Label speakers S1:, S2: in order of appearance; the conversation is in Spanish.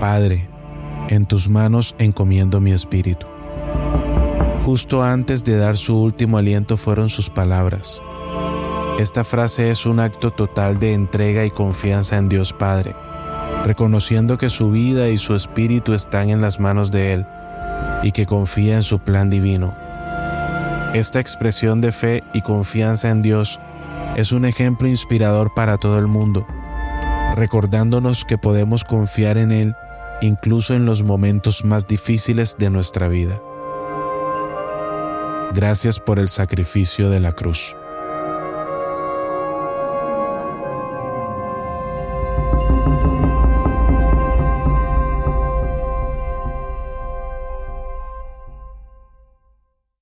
S1: Padre, en tus manos encomiendo mi espíritu. Justo antes de dar su último aliento fueron sus palabras. Esta frase es un acto total de entrega y confianza en Dios Padre, reconociendo que su vida y su espíritu están en las manos de Él y que confía en su plan divino. Esta expresión de fe y confianza en Dios es un ejemplo inspirador para todo el mundo, recordándonos que podemos confiar en Él incluso en los momentos más difíciles de nuestra vida. Gracias por el sacrificio de la cruz.